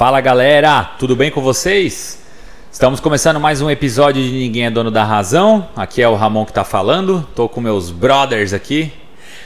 Fala galera, tudo bem com vocês? Estamos começando mais um episódio de Ninguém é Dono da Razão. Aqui é o Ramon que está falando. Tô com meus brothers aqui.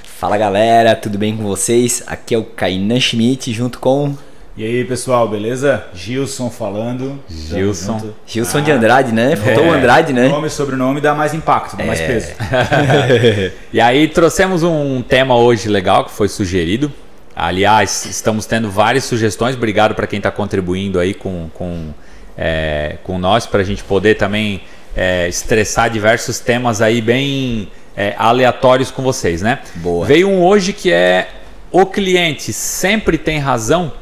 Fala galera, tudo bem com vocês? Aqui é o Kainan Schmidt junto com E aí pessoal, beleza? Gilson falando. Gilson. Gilson de Andrade, né? Faltou É. o Andrade, né? Nome e sobrenome dá mais impacto, dá mais É. peso. E aí trouxemos um tema hoje legal que foi sugerido. Aliás, estamos tendo várias sugestões. Obrigado para quem está contribuindo aí com, com, é, com nós para a gente poder também é, estressar diversos temas aí bem é, aleatórios com vocês, né? Boa. Veio um hoje que é o cliente sempre tem razão.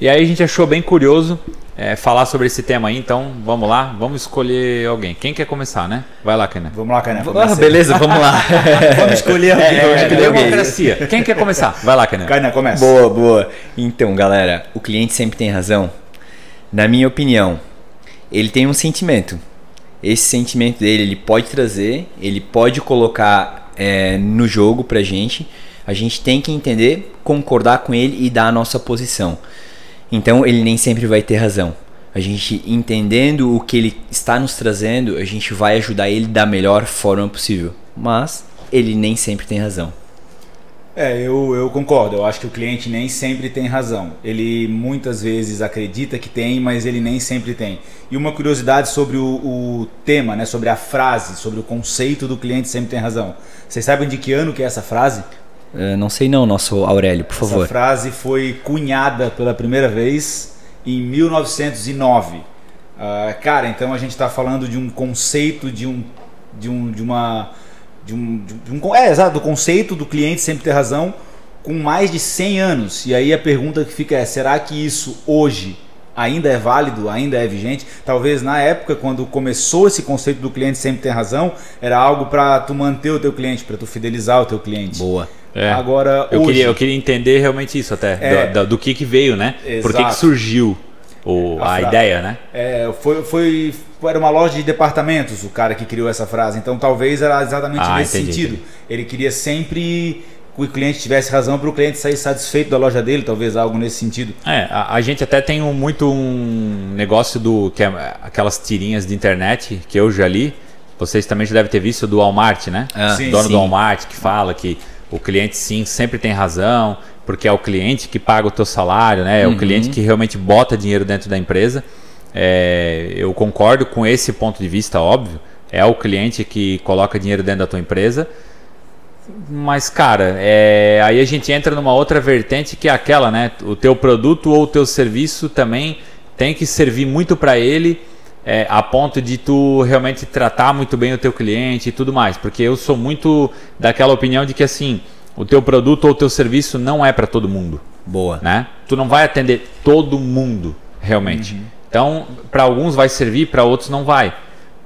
E aí a gente achou bem curioso é, falar sobre esse tema aí. Então vamos lá, vamos escolher alguém. Quem quer começar, né? Vai lá, Kainan. Vamos lá, Kainan. Ah, beleza, vamos lá. Vamos escolher alguém. É, vamos é, escolher alguém. democracia. Quem quer começar? Vai lá, Kainan. Kainan, começa. boa, boa. Então, galera, o cliente sempre tem razão. Na minha opinião, ele tem um sentimento. Esse sentimento dele, ele pode trazer, ele pode colocar é, no jogo pra gente. A gente tem que entender, concordar com ele e dar a nossa posição. Então, ele nem sempre vai ter razão. A gente entendendo o que ele está nos trazendo, a gente vai ajudar ele da melhor forma possível. Mas ele nem sempre tem razão. É, eu, eu concordo. Eu acho que o cliente nem sempre tem razão. Ele muitas vezes acredita que tem, mas ele nem sempre tem. E uma curiosidade sobre o, o tema, né? Sobre a frase, sobre o conceito do cliente sempre tem razão. Vocês sabem de que ano que é essa frase? Eh, não sei não, nosso Aurélio, por Essa favor. frase foi cunhada pela primeira vez em 1909. Ah, cara, então a gente está falando de um conceito de um de um de uma de um, de um é exato do conceito do cliente sempre ter razão com mais de 100 anos. E aí a pergunta que fica é: será que isso hoje ainda é válido, ainda é vigente? Talvez na época quando começou esse conceito do cliente sempre ter razão, era algo para tu manter o teu cliente, para tu fidelizar o teu cliente. Boa. É. Agora Eu hoje, queria, eu queria entender realmente isso até, É. do, do- do que que veio, né? Por que, que Exato. surgiu o, A a, ideia, né? É, foi, foi, era uma loja de departamentos o cara que criou essa frase. Então talvez era exatamente Ah, nesse entendi, sentido. entendi. Ele queria sempre que o cliente tivesse razão para o cliente sair satisfeito da loja dele, talvez algo nesse sentido. É, a, a gente até tem um, muito um negócio do que é aquelas tirinhas de internet que eu já li. Vocês também já devem ter visto do Walmart, né? Ah, Sim, dono sim. do Walmart que fala que o cliente sim sempre tem razão, porque é o cliente que paga o teu salário, né? É Uhum. o cliente que realmente bota dinheiro dentro da empresa. É, eu concordo com esse ponto de vista, óbvio. É o cliente que coloca dinheiro dentro da tua empresa. Mas, cara, é, aí a gente entra numa outra vertente que é aquela, né? O teu produto ou o teu serviço também tem que servir muito para ele é, a ponto de tu realmente tratar muito bem o teu cliente e tudo mais. Porque eu sou muito daquela opinião de que assim, o teu produto ou o teu serviço não é para todo mundo, Boa. né? Tu não vai atender todo mundo realmente. Então, para alguns vai servir, para outros não vai.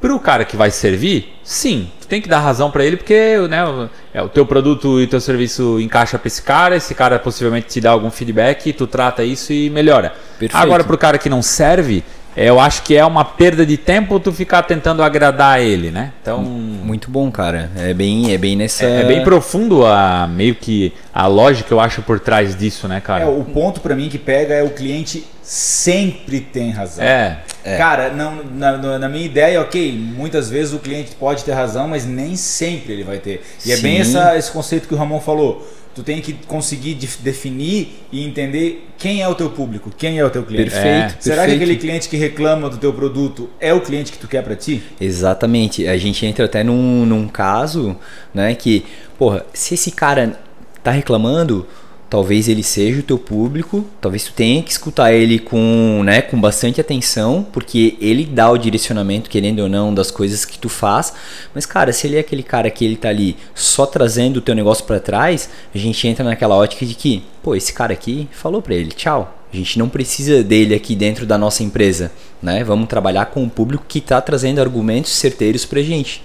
Para o cara que vai servir, sim, tu tem que dar razão para ele porque né, o- é, o teu produto e o teu serviço encaixa para esse cara, esse cara possivelmente te dá algum feedback, tu trata isso e melhora. Perfeito. Agora, para o cara que não serve, eu acho que é uma perda de tempo tu ficar tentando agradar ele, né? Então, Muito bom, cara. É bem, é bem nessa. é, é bem profundo a meio que a lógica eu acho por trás disso, né, cara? É, o ponto para mim que pega é o cliente sempre tem razão. É, Cara, não, na, na- minha ideia, ok, muitas vezes o cliente pode ter razão, mas nem sempre ele vai ter. E é bem Sim. essa, esse conceito que o Ramon falou. Tu tem que conseguir def- definir e entender quem é o teu público, quem é o teu cliente. Perfeito, Será que perfeito. aquele cliente que reclama do teu produto é o cliente que tu quer para ti? Exatamente. A gente entra até num, num caso, né, que, porra, se esse cara tá reclamando, talvez ele seja o teu público, talvez tu tenha que escutar ele com, né, com bastante atenção, porque ele dá o direcionamento, querendo ou não, das coisas que tu faz. Mas, cara, se ele é aquele cara que ele tá ali só trazendo o teu negócio para trás, a gente entra naquela ótica de que, pô, esse cara aqui falou para ele, tchau. A gente não precisa dele aqui dentro da nossa empresa, né? Vamos trabalhar com o público que está trazendo argumentos certeiros pra gente.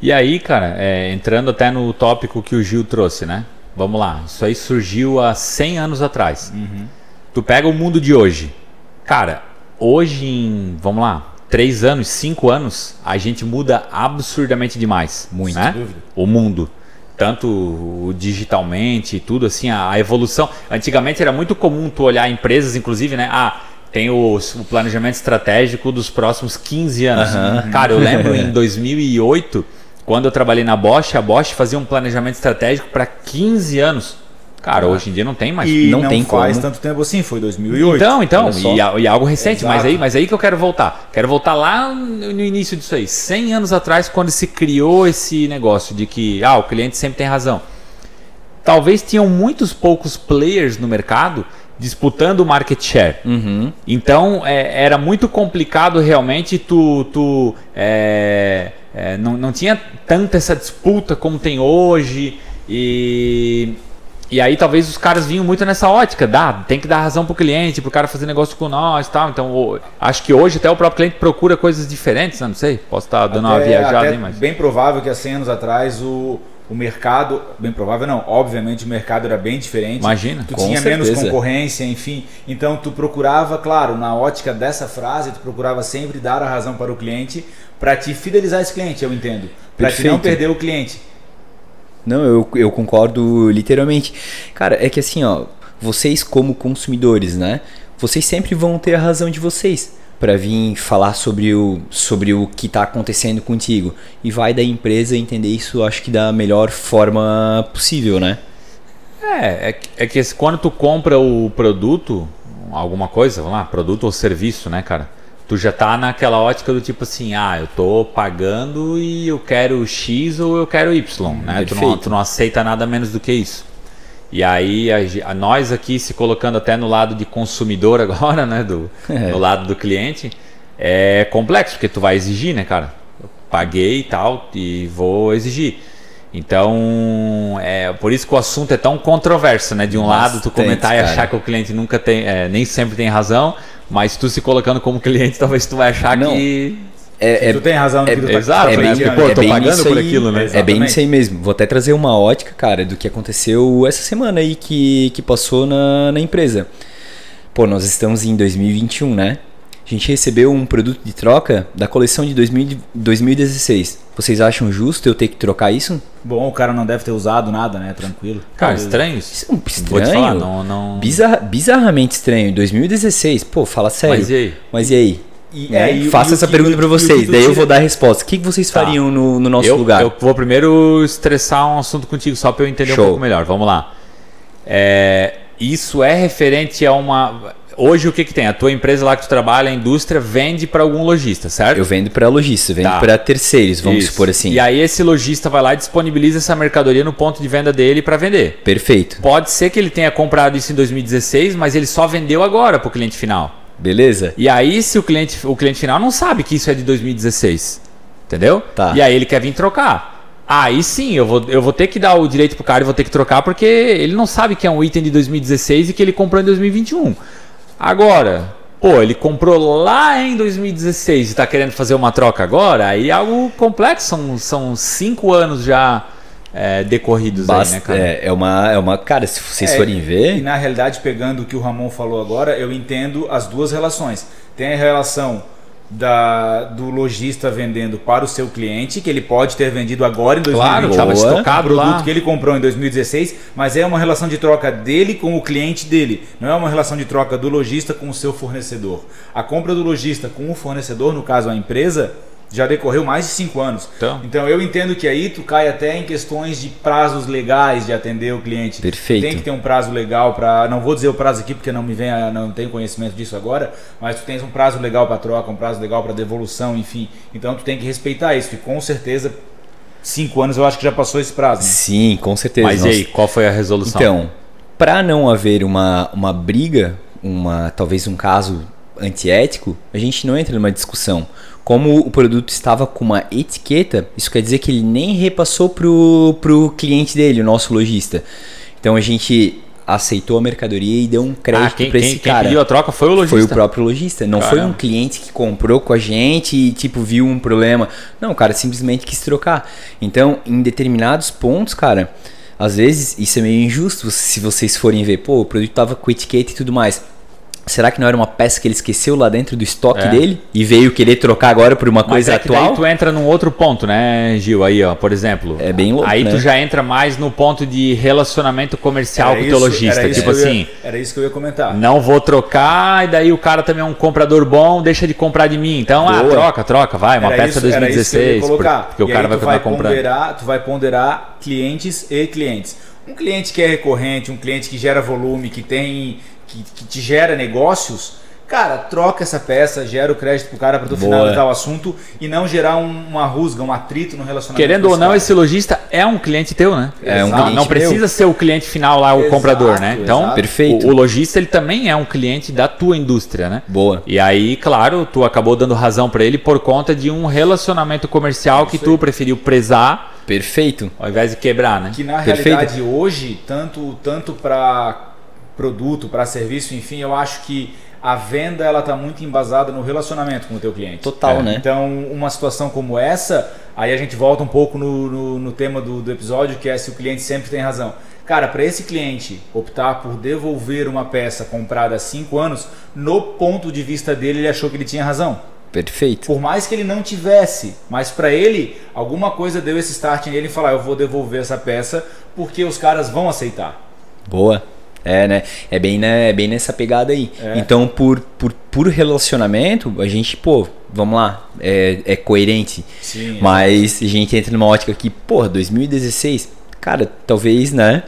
E aí, cara, é, entrando até no tópico que o Gil trouxe, né? Vamos lá, isso aí surgiu há 100 anos atrás. Tu pega o mundo de hoje. Cara, hoje em, vamos lá, 3 anos, 5 anos, a gente muda absurdamente demais. Muito. né? O mundo. tanto digitalmente, tudo assim, a, a, evolução. Antigamente era muito comum tu olhar empresas, inclusive, né? Ah, tem o, o planejamento estratégico dos próximos 15 anos. Uhum. Cara, eu lembro em 2008, quando eu trabalhei na Bosch, a Bosch fazia um planejamento estratégico para 15 anos. Cara, ah. hoje em dia não tem mais. E não, não tem faz como. tanto tempo assim, foi 2008. Então, então, e, e, algo recente, mas aí, mas aí que eu quero voltar. Quero voltar lá no início disso aí, 100 anos atrás, quando se criou esse negócio de que ah, o cliente sempre tem razão. Talvez tinham muitos poucos players no mercado disputando o market share. Uhum. Então é, era muito complicado realmente tu, tu é, é, não, não tinha tanta essa disputa como tem hoje e e aí talvez os caras vinham muito nessa ótica, dá, tem que dar razão pro cliente, pro cara fazer negócio com nós, tal. Então, acho que hoje até o próprio cliente procura coisas diferentes, né? não sei, posso estar dando até, uma viajada até aí, mas bem provável que há 100 anos atrás o o mercado, bem provável não, obviamente o mercado era bem diferente. Imagina, tu tinha certeza. menos concorrência, enfim. Então tu procurava, claro, na ótica dessa frase, tu procurava sempre dar a razão para o cliente para te fidelizar esse cliente, eu entendo. Para te não perder o cliente. Não, eu, eu concordo literalmente. Cara, é que assim, ó, vocês como consumidores, né? Vocês sempre vão ter a razão de vocês para vir falar sobre o, sobre o que está acontecendo contigo. E vai da empresa entender isso, acho que da melhor forma possível, né? É, é, é que quando tu compra o produto, alguma coisa, vamos lá, produto ou serviço, né, cara? Tu já tá naquela ótica do tipo assim, ah, eu tô pagando e eu quero X ou eu quero Y, né? Tu não, tu não aceita nada menos do que isso. E aí a, a, nós aqui se colocando até no lado de consumidor agora, né, do é. no lado do cliente, é complexo porque tu vai exigir, né, cara? Eu paguei e tal e vou exigir. Então, é por isso que o assunto é tão controverso, né? De um Bastante, lado tu comentar cara. e achar que o cliente nunca tem, é, nem sempre tem razão, mas tu se colocando como cliente, talvez tu vai achar Não. que é, é, tu tem razão no é, que tu tá Exato, é bem, né? Pô, eu tô pagando por aí, aquilo, né? É bem isso aí mesmo. Vou até trazer uma ótica, cara, do que aconteceu essa semana aí que, que passou na, na empresa. Pô, nós estamos em 2021, né? A gente recebeu um produto de troca da coleção de 2000, 2016. Vocês acham justo eu ter que trocar isso? Bom, o cara não deve ter usado nada, né? Tranquilo. Cara, estranho isso. Isso é estranho. Vou te falar, não, não... Bizarra, bizarramente estranho. 2016, pô, fala sério. Mas e aí? Mas e aí? E, é, e, Faça e essa pergunta para vocês, daí eu vou dar a resposta. O que vocês tá. fariam no, no, nosso eu, lugar? Eu vou primeiro estressar um assunto contigo, só para eu entender Show. um pouco melhor. Vamos lá. É, isso é referente a uma. Hoje o que, que tem? A tua empresa lá que tu trabalha, a indústria, vende para algum lojista, certo? Eu vendo para lojista, vendo tá. para terceiros, vamos Isso. supor assim. E aí esse lojista vai lá e disponibiliza essa mercadoria no ponto de venda dele para vender. Perfeito. Pode ser que ele tenha comprado isso em 2016, mas ele só vendeu agora para o cliente final. Beleza? E aí, se o cliente, o cliente final não sabe que isso é de 2016, entendeu? Tá. E aí ele quer vir trocar. Aí sim, eu vou, eu vou ter que dar o direito pro cara e vou ter que trocar porque ele não sabe que é um item de 2016 e que ele comprou em 2021. Agora, pô, ele comprou lá em 2016 e está querendo fazer uma troca agora, aí é algo complexo, são, são cinco anos já é, decorridos Basta, aí, né, cara? É, é, uma, é uma. Cara, se vocês é, forem ver. E na realidade, pegando o que o Ramon falou agora, eu entendo as duas relações. Tem a relação da, do lojista vendendo para o seu cliente, que ele pode ter vendido agora em 2020, claro, estocado produto lá. que ele comprou em 2016, mas é uma relação de troca dele com o cliente dele, não é uma relação de troca do lojista com o seu fornecedor. A compra do lojista com o fornecedor, no caso a empresa, já decorreu mais de cinco anos. Então. então eu entendo que aí tu cai até em questões de prazos legais de atender o cliente. Perfeito. Tem que ter um prazo legal para, não vou dizer o prazo aqui porque não me vem, não tenho conhecimento disso agora, mas tu tens um prazo legal para troca, um prazo legal para devolução, enfim. Então tu tem que respeitar isso e com certeza cinco anos eu acho que já passou esse prazo. Né? Sim, com certeza. Mas e aí, qual foi a resolução? Então, para não haver uma, uma briga, uma talvez um caso antiético, a gente não entra numa discussão como o produto estava com uma etiqueta, isso quer dizer que ele nem repassou pro, pro cliente dele, o nosso lojista. Então a gente aceitou a mercadoria e deu um crédito ah, para esse quem, cara. Quem pediu a troca foi o lojista. Foi o próprio lojista. Não Caramba. foi um cliente que comprou com a gente e tipo viu um problema. Não, o cara simplesmente quis trocar. Então, em determinados pontos, cara, às vezes isso é meio injusto se vocês forem ver, pô, o produto tava com etiqueta e tudo mais. Será que não era uma peça que ele esqueceu lá dentro do estoque É. dele e veio querer trocar agora por uma Mas coisa é que atual? daí tu entra num outro ponto, né, Gil? Aí, ó, por exemplo. É bem louco, Aí né? tu já entra mais no ponto de relacionamento comercial Era com o teu isso- lojista. era isso Tipo que eu ia- assim, era isso que eu ia comentar. não vou trocar, e daí o cara também é um comprador bom, deixa de comprar de mim. Então, ah, Boa. troca, troca, vai, uma Era peça isso- era isso que eu ia 2016, por- colocar. porque o E cara aí vai tu continuar vai comprando. ponderar, tu vai ponderar clientes e clientes. Um cliente que é recorrente, um cliente que gera volume, que tem que, que te gera negócios, cara, troca essa peça, gera o crédito pro cara para tu Boa. finalizar o assunto e não gerar um- uma rusga, um atrito no relacionamento. Querendo ou não, cara. esse lojista é um cliente teu, né? É um não, cliente não precisa meu. ser o cliente final lá, o Exato, comprador, né? Então, exato. Perfeito. O, o lojista ele também é um cliente da tua indústria, né? Boa. E aí, claro, tu acabou dando razão pra ele por conta de um relacionamento comercial que tu preferiu prezar Perfeito. ao invés de quebrar, né? Que na Perfeito. realidade hoje, tanto, tanto para produto, para serviço, enfim, eu acho que a venda ela está muito embasada no relacionamento com o teu cliente. Total, É. né? Então, uma situação como essa, aí a gente volta um pouco no, no, no tema do, do episódio, que é se o cliente sempre tem razão. Cara, para esse cliente optar por devolver uma peça comprada há 5 anos, no ponto de vista dele, ele achou que ele tinha razão. Perfeito. Por mais que ele não tivesse, mas para ele, alguma coisa deu esse start nele e falar: eu vou devolver essa peça porque os caras vão aceitar. Boa. É, né? É bem, né? é bem nessa pegada aí. É. Então, por, por puro relacionamento, a gente, pô, vamos lá, é, é coerente. Sim. Mas a gente entra numa ótica que, porra, 2016, cara, talvez, né?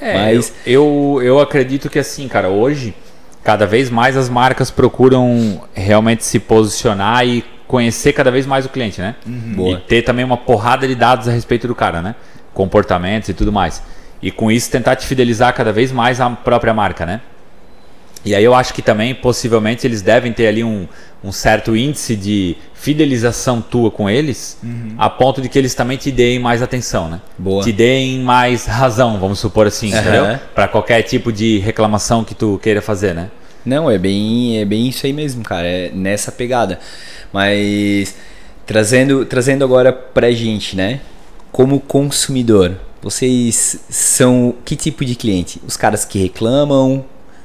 É, Mas- eu, eu, eu acredito que assim, cara, hoje, cada vez mais as marcas procuram realmente se posicionar e conhecer cada vez mais o cliente, né? Boa. E ter também uma porrada de dados a respeito do cara, né? Comportamentos e tudo mais. E com isso tentar te fidelizar cada vez mais a própria marca, né? E aí eu acho que também, possivelmente, eles devem ter ali um, um certo índice de fidelização tua com eles, a ponto de que eles também te deem mais atenção, né? Boa. Te deem mais razão, vamos supor assim, Aham. entendeu? Para qualquer tipo de reclamação que tu queira fazer, né? Não, é bem, é bem isso aí mesmo, cara. É nessa pegada. Mas trazendo, trazendo agora pra gente, né? Como consumidor, vocês são que tipo de cliente? Os caras que reclamam,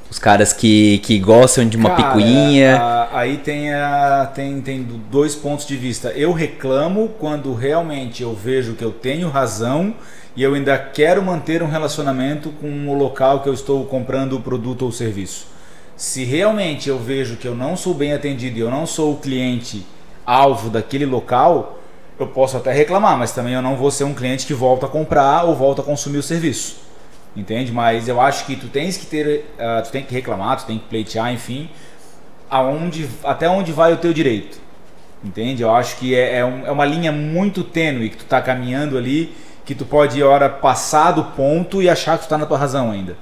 os caras que, que gostam de uma Cara, picuinha. a- aí tem, a- tem, tem dois pontos de vista. Eu reclamo quando realmente eu vejo que eu tenho razão e eu ainda quero manter um relacionamento com o local que eu estou comprando o produto ou serviço. Se realmente eu vejo que eu não sou bem atendido e eu não sou o cliente alvo daquele local, eu posso até reclamar, mas também eu não vou ser um cliente que volta a comprar ou volta a consumir o serviço. Entende? Mas eu acho que tu tens que ter, ah, tu tem que reclamar, tu tem que pleitear, enfim, aonde, até onde vai o teu direito. Entende? Eu acho que é, é, um- é uma linha muito tênue que tu tá caminhando ali, que tu pode, hora, passar do ponto e achar que tu tá na tua razão ainda.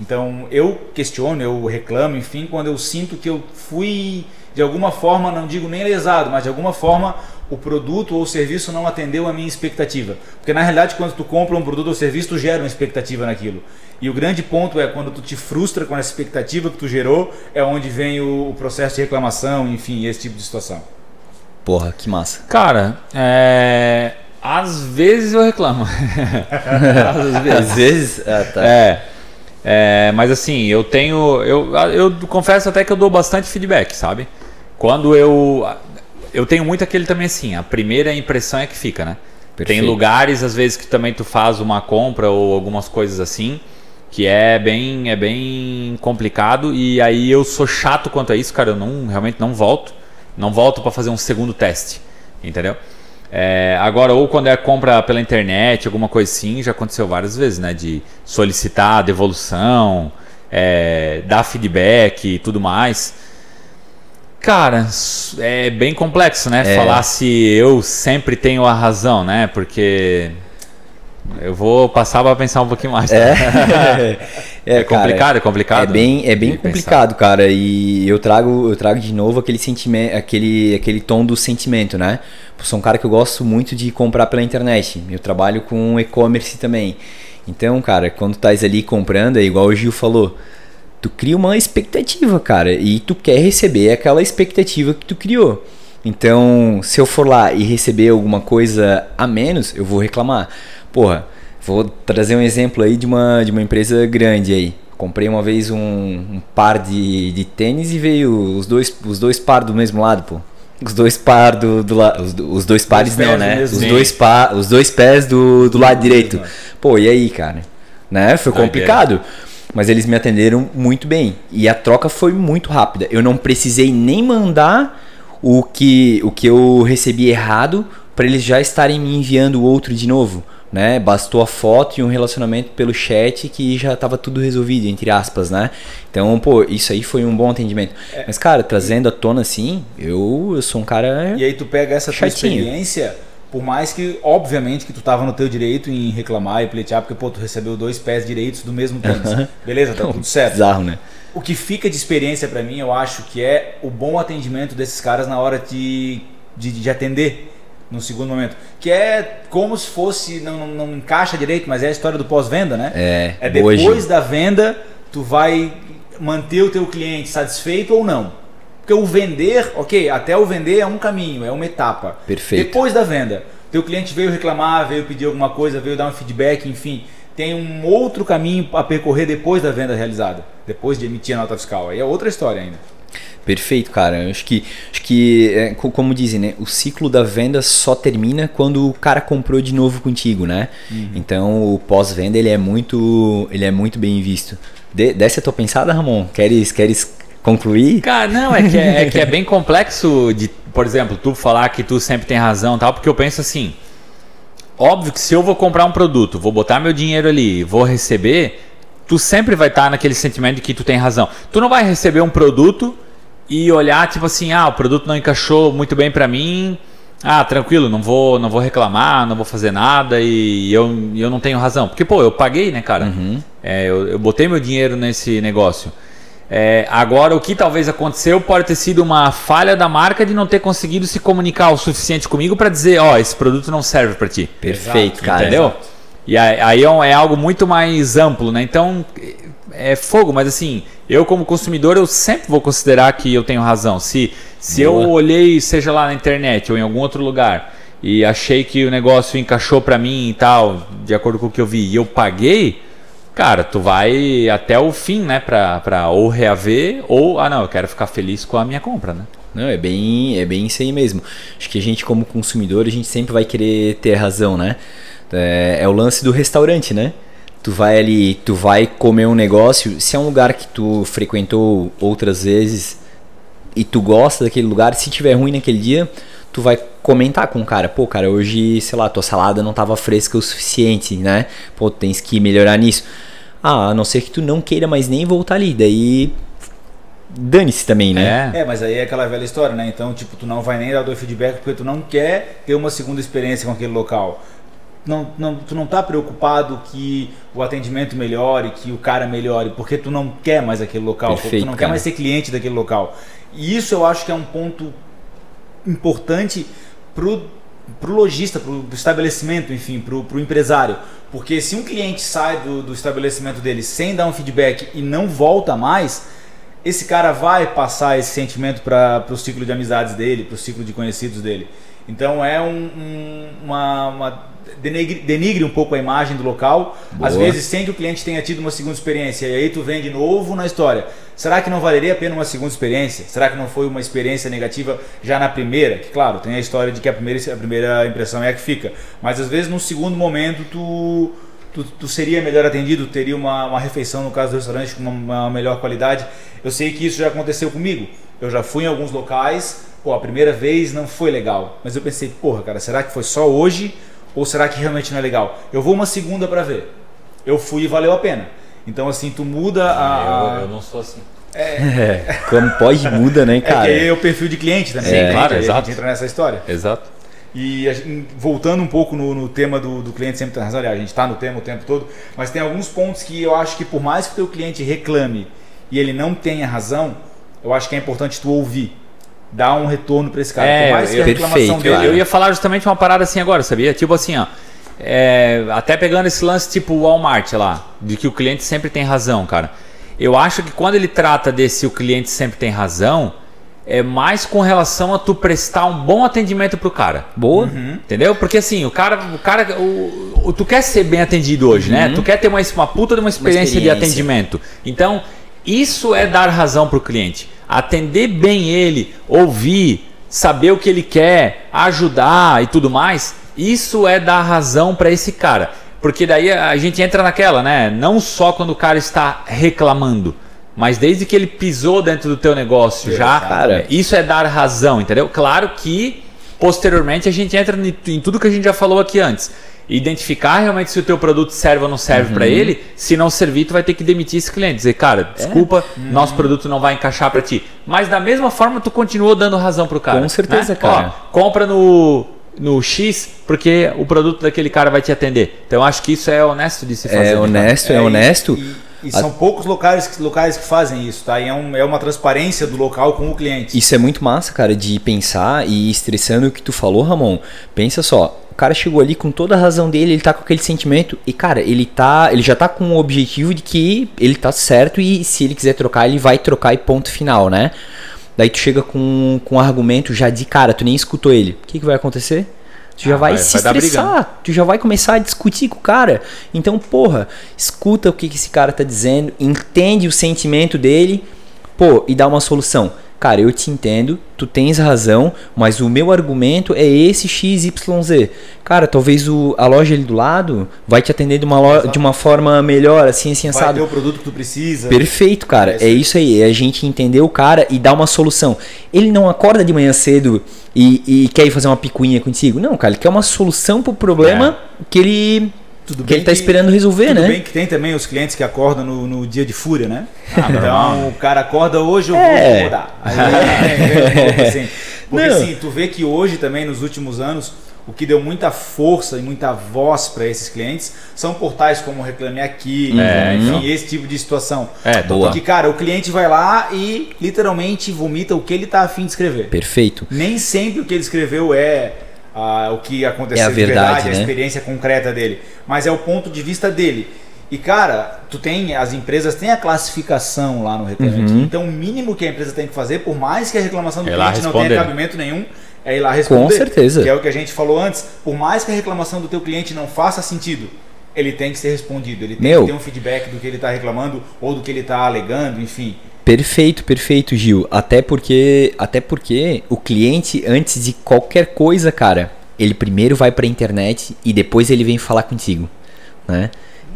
Então eu questiono, eu reclamo, enfim, quando eu sinto que eu fui de alguma forma, não digo nem lesado, mas de alguma forma o produto ou o serviço não atendeu a minha expectativa. Porque na realidade, quando tu compra um produto ou serviço, tu gera uma expectativa naquilo. E o grande ponto é quando tu te frustra com essa expectativa que tu gerou, é onde vem o, o processo de reclamação, enfim, esse tipo de situação. Porra, que massa. Cara, é... às vezes eu reclamo. às vezes. Às vezes. Ah, tá. É, é, mas assim, eu tenho. Eu, eu confesso até que eu dou bastante feedback, sabe? Quando eu. Eu tenho muito aquele também assim, a primeira impressão é que fica, né? Tem Perfeito. lugares, às vezes, que também tu faz uma compra ou algumas coisas assim, que é bem, é bem complicado. E aí eu sou chato quanto a isso, cara. Eu não, realmente não volto. Não volto para fazer um segundo teste, entendeu? É, agora, ou quando é compra pela internet, alguma coisa assim, já aconteceu várias vezes, né? De solicitar a devolução, é, dar feedback e tudo mais. Cara, é bem complexo, né? É. Falar se eu sempre tenho a razão, né? Porque eu vou passar para pensar um pouquinho mais. tá? É, É cara, complicado, é complicado. É bem, é bem de pensar. complicado, cara. E eu trago, eu trago de novo aquele sentimento, aquele, aquele tom do sentimento, né? Eu sou um cara que eu gosto muito de comprar pela internet. Eu trabalho com e-commerce também. Então, cara, quando estás ali comprando, é igual o Gil falou, tu cria uma expectativa, cara, e tu quer receber aquela expectativa que tu criou. Então, se eu for lá e receber alguma coisa a menos, eu vou reclamar. Porra, vou trazer um exemplo aí de uma, de uma empresa grande aí. comprei uma vez um, um par de, de tênis e veio os dois, os dois par do mesmo lado, pô. Os dois par do, do lado. Os, os dois pares Dois não, né? Os dois, pa, os dois pés do, do lado direito. Pô, e aí, cara? Né? Foi complicado. Mas eles me atenderam muito bem. E a troca foi muito rápida. Eu não precisei nem mandar o que, o que eu recebi errado para eles já estarem me enviando outro de novo. Né? Bastou a foto e um relacionamento pelo chat que já estava tudo resolvido, entre aspas, né? Então, pô, isso aí foi um bom atendimento. É. Mas, cara, trazendo à tona assim, eu, eu sou um cara. E aí tu pega essa tua Chatinho. experiência, por mais que, obviamente, que tu tava no teu direito em reclamar e pleitear, porque, pô, tu recebeu dois pés direitos do mesmo tênis. Beleza, tá tudo certo. Bizarro, né? O que fica de experiência pra mim, eu acho que é o bom atendimento desses caras na hora de, de, de atender no segundo momento. Que é como se fosse, não, não, encaixa direito, mas é a história do pós-venda, né? É, É depois Gil. da venda, tu vai manter o teu cliente satisfeito ou não. Porque o vender, ok, até o vender é um caminho, é uma etapa. Perfeito. Depois da venda, teu cliente veio reclamar, veio pedir alguma coisa, veio dar um feedback, enfim, tem um outro caminho a percorrer depois da venda realizada, depois de emitir a nota fiscal. Aí é outra história ainda. Perfeito, cara. Acho que, acho que é, co- como dizem, né? O ciclo da venda só termina quando o cara comprou de novo contigo, né? Então o pós-venda ele é muito, ele é muito bem visto. De, desce a tua pensada, Ramon? Queres, queres concluir? Cara, não, é que é, é que é bem complexo de, por exemplo, tu falar que tu sempre tem razão e tal, porque eu penso assim, óbvio que se eu vou comprar um produto, vou botar meu dinheiro ali, vou receber, tu sempre vai estar naquele sentimento de que tu tem razão. Tu não vai receber um produto e olhar tipo assim, ah, o produto não encaixou muito bem pra mim, ah, tranquilo, não vou, não vou reclamar, não vou fazer nada e eu, eu não tenho razão. Porque, pô, eu paguei, né, cara? É, eu, eu botei meu dinheiro nesse negócio. É, agora, o que talvez aconteceu pode ter sido uma falha da marca de não ter conseguido se comunicar o suficiente comigo para dizer, ó, esse produto não serve para ti. Perfeito, Exato, cara. Entendeu? E aí aí é, é algo muito mais amplo, né? Então, é fogo, mas assim, eu como consumidor, eu sempre vou considerar que eu tenho razão. Se, se eu olhei, seja lá na internet ou em algum outro lugar, e achei que o negócio encaixou pra mim e tal, de acordo com o que eu vi, e eu paguei, cara, tu vai até o fim, né? Pra, pra ou reaver, ou, ah não, eu quero ficar feliz com a minha compra, né? Não, é bem, é bem isso aí mesmo. Acho que a gente, como consumidor, a gente sempre vai querer ter razão, né? É, é o lance do restaurante, né? Tu vai ali, tu vai comer um negócio, se é um lugar que tu frequentou outras vezes e tu gosta daquele lugar, se tiver ruim naquele dia, tu vai comentar com o cara, pô, cara, hoje, sei lá, tua salada não tava fresca o suficiente, né? Pô, tu tens que melhorar nisso. Ah, a não ser que tu não queira mais nem voltar ali, daí dane-se também, né? É. É, mas aí é aquela velha história, né? Então, tipo, tu não vai nem dar o teu feedback porque tu não quer ter uma segunda experiência com aquele local. Não, não, tu não tá preocupado que o atendimento melhore, que o cara melhore, porque tu não quer mais aquele local, porque Perfeito, tu não quer cara. mais ser cliente daquele local. E isso eu acho que é um ponto importante pro, pro lojista, pro estabelecimento, enfim, pro, pro empresário. Porque se um cliente sai do, do estabelecimento dele sem dar um feedback e não volta mais, esse cara vai passar esse sentimento para o ciclo de amizades dele, para o ciclo de conhecidos dele. Então é um, um- uma, uma denegre, denigre um pouco a imagem do local, Boa. às vezes sem que o cliente tenha tido uma segunda experiência. E aí tu vem de novo na história. Será que não valeria a pena uma segunda experiência? Será que não foi uma experiência negativa já na primeira? Que claro, tem a história de que a primeira, a primeira impressão é a que fica. Mas às vezes num segundo momento tu, tu, tu seria melhor atendido, teria uma, uma refeição, no caso do restaurante, com uma, uma melhor qualidade. Eu sei que isso já aconteceu comigo. Eu já fui em alguns locais, pô, a primeira vez não foi legal. Mas eu pensei, porra, cara, será que foi só hoje? Ou será que realmente não é legal? Eu vou uma segunda pra ver. Eu fui e valeu a pena. Então, assim, tu muda a. Eu, eu não sou assim. É, como pode muda, né, É que cara? aí é o perfil de cliente também. Sim, né? claro, Aí A exato. gente entra nessa história. Exato. E gente- voltando um pouco no, no tema do, do cliente sempre tem razão, aliás, a gente está no tema o tempo todo, mas tem alguns pontos que eu acho que por mais que o teu cliente reclame e ele não tenha razão, eu acho que é importante tu ouvir, dar um retorno para esse cara. É, por mais que a eu- reclamação perfeito, dele... Eu, eu ia falar justamente uma parada assim agora, sabia? Tipo assim, ó. é, até pegando esse lance tipo Walmart lá, de que o cliente sempre tem razão, cara. Eu acho que quando ele trata desse o cliente sempre tem razão, é mais com relação a tu prestar um bom atendimento pro cara. Boa. Entendeu? Porque assim, o cara, o cara, o, o- tu quer ser bem atendido hoje, né? Tu quer ter uma, uma puta de uma experiência, de experiência. atendimento. Então, isso é dar razão pro cliente. Atender bem ele, ouvir, saber o que ele quer, ajudar e tudo mais, isso é dar razão para esse cara. Porque daí a gente entra naquela, né? Não só quando o cara está reclamando, mas desde que ele pisou dentro do teu negócio já, Cara. isso é dar razão, entendeu? Claro que posteriormente a gente entra em tudo que a gente já falou aqui antes. Identificar realmente se o teu produto serve ou não serve Uhum. pra ele. Se não servir, tu vai ter que demitir esse cliente. Dizer, cara, É. desculpa, Uhum. nosso produto não vai encaixar pra ti. Mas da mesma forma, tu continua dando razão pro cara. Com certeza, né? cara. Ó, compra no, no X, porque o produto daquele cara vai te atender. Então eu acho que isso é honesto de se fazer. né, É honesto, é, e- honesto. E, e são poucos locais, que- locais que fazem isso, tá? E é, um- é uma transparência do local com o cliente. Isso é muito massa, cara, de pensar e estressando o que tu falou, Ramon. Pensa só, o cara chegou ali com toda a razão dele, ele tá com aquele sentimento e cara, ele tá, ele já tá com o objetivo de que ele tá certo e se ele quiser trocar, ele vai trocar e ponto final, né? Daí tu chega com com um argumento já de cara, tu nem escutou ele. O que que vai acontecer? Tu já Ah, vai, vai- se vai estressar, tu já vai começar a discutir com o cara. Então, porra, escuta o que, que esse cara tá dizendo, entende o sentimento dele, pô, e dá uma solução. Cara, eu te entendo, tu tens razão, mas o meu argumento é esse XYZ. Cara, talvez o, a loja ali do lado vai te atender de uma, lo- de uma forma melhor, assim, assim, Vai assado. ter o produto que tu precisa. Perfeito, cara. É É isso aí. É a gente entender o cara e dar uma solução. Ele não acorda de manhã cedo e, e quer ir fazer uma picuinha contigo. Não, cara. Ele quer uma solução pro problema que ele, Tudo que ele tá esperando resolver, tudo né? bem que tem também os clientes que acordam no, no dia de fúria, né? normal, então o cara acorda hoje, eu É. vou mudar. Aí vem- vem um pouco assim. Porque Não. assim, tu vê que hoje também, nos últimos anos, o que deu muita força e muita voz para esses clientes são portais como Reclame Aqui, É, enfim, então. esse tipo de situação. É, Boa. Porque, cara, o cliente vai lá e literalmente vomita o que ele tá afim de escrever. Perfeito. Nem sempre o que ele escreveu é ah, o que aconteceu É a de verdade, a né? experiência concreta dele, mas é o ponto de vista dele. E cara, tu tem as empresas têm a classificação lá no Reclame Uhum. Então o mínimo que a empresa tem que fazer, por mais que a reclamação do É cliente não tenha cabimento nenhum, é ir lá responder. Com certeza. Que é o que a gente falou antes. Por mais que a reclamação do teu cliente não faça sentido, ele tem que ser respondido. Ele tem Meu. que ter um feedback do que ele está reclamando ou do que ele está alegando, enfim. Perfeito, perfeito, Gil. Até porque, até porque o cliente antes de qualquer coisa, cara, ele primeiro vai pra internet e depois ele vem falar contigo, né?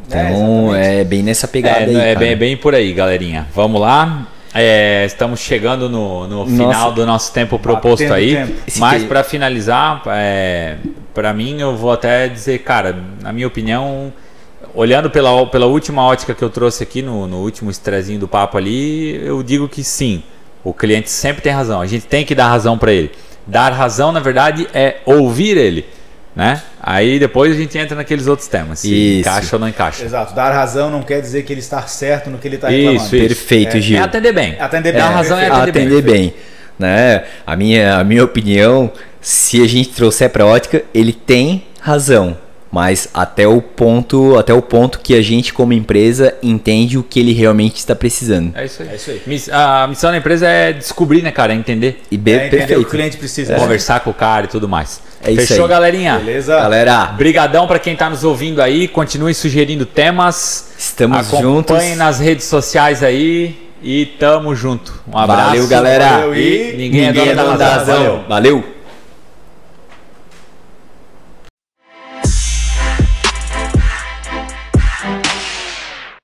É, Então exatamente. é, bem nessa pegada É, aí, é bem, bem por aí, galerinha. Vamos lá. É, estamos chegando no, no final Nossa. do nosso tempo proposto aí. tempo. Mas para finalizar, é, para mim eu vou até dizer, cara, na minha opinião, olhando pela, pela última ótica que eu trouxe aqui no, no último estrezinho do papo ali, eu digo que sim, o cliente sempre tem razão. A gente tem que dar razão para ele. Dar razão, na verdade, é ouvir ele, né? Aí depois a gente entra naqueles outros temas, se Isso. encaixa ou não encaixa. Exato. Dar razão não quer dizer que ele está certo no que ele está reclamando. isso. Perfeito, É, Gil. É atender bem. Atender Dar bem, razão é perfeito. atender, atender bem. bem, né? A minha, a minha opinião, se a gente trouxer para ótica, ele tem razão, mas até o ponto, até o ponto que a gente como empresa entende o que ele realmente está precisando. É isso aí. É isso aí. A missão da empresa é descobrir, né, cara? É entender. E bem, É entender o que o perfeito. cliente precisa. Conversar com o cara e tudo mais. É isso Fechou, aí. galerinha? Beleza? Galera, Brigadão pra quem tá nos ouvindo aí. Continue sugerindo temas. estamos Acompanhe juntos. nas redes sociais aí. E tamo junto. Um abraço. Valeu, galera. Valeu e Ninguém, é Ninguém dono da razão. Valeu.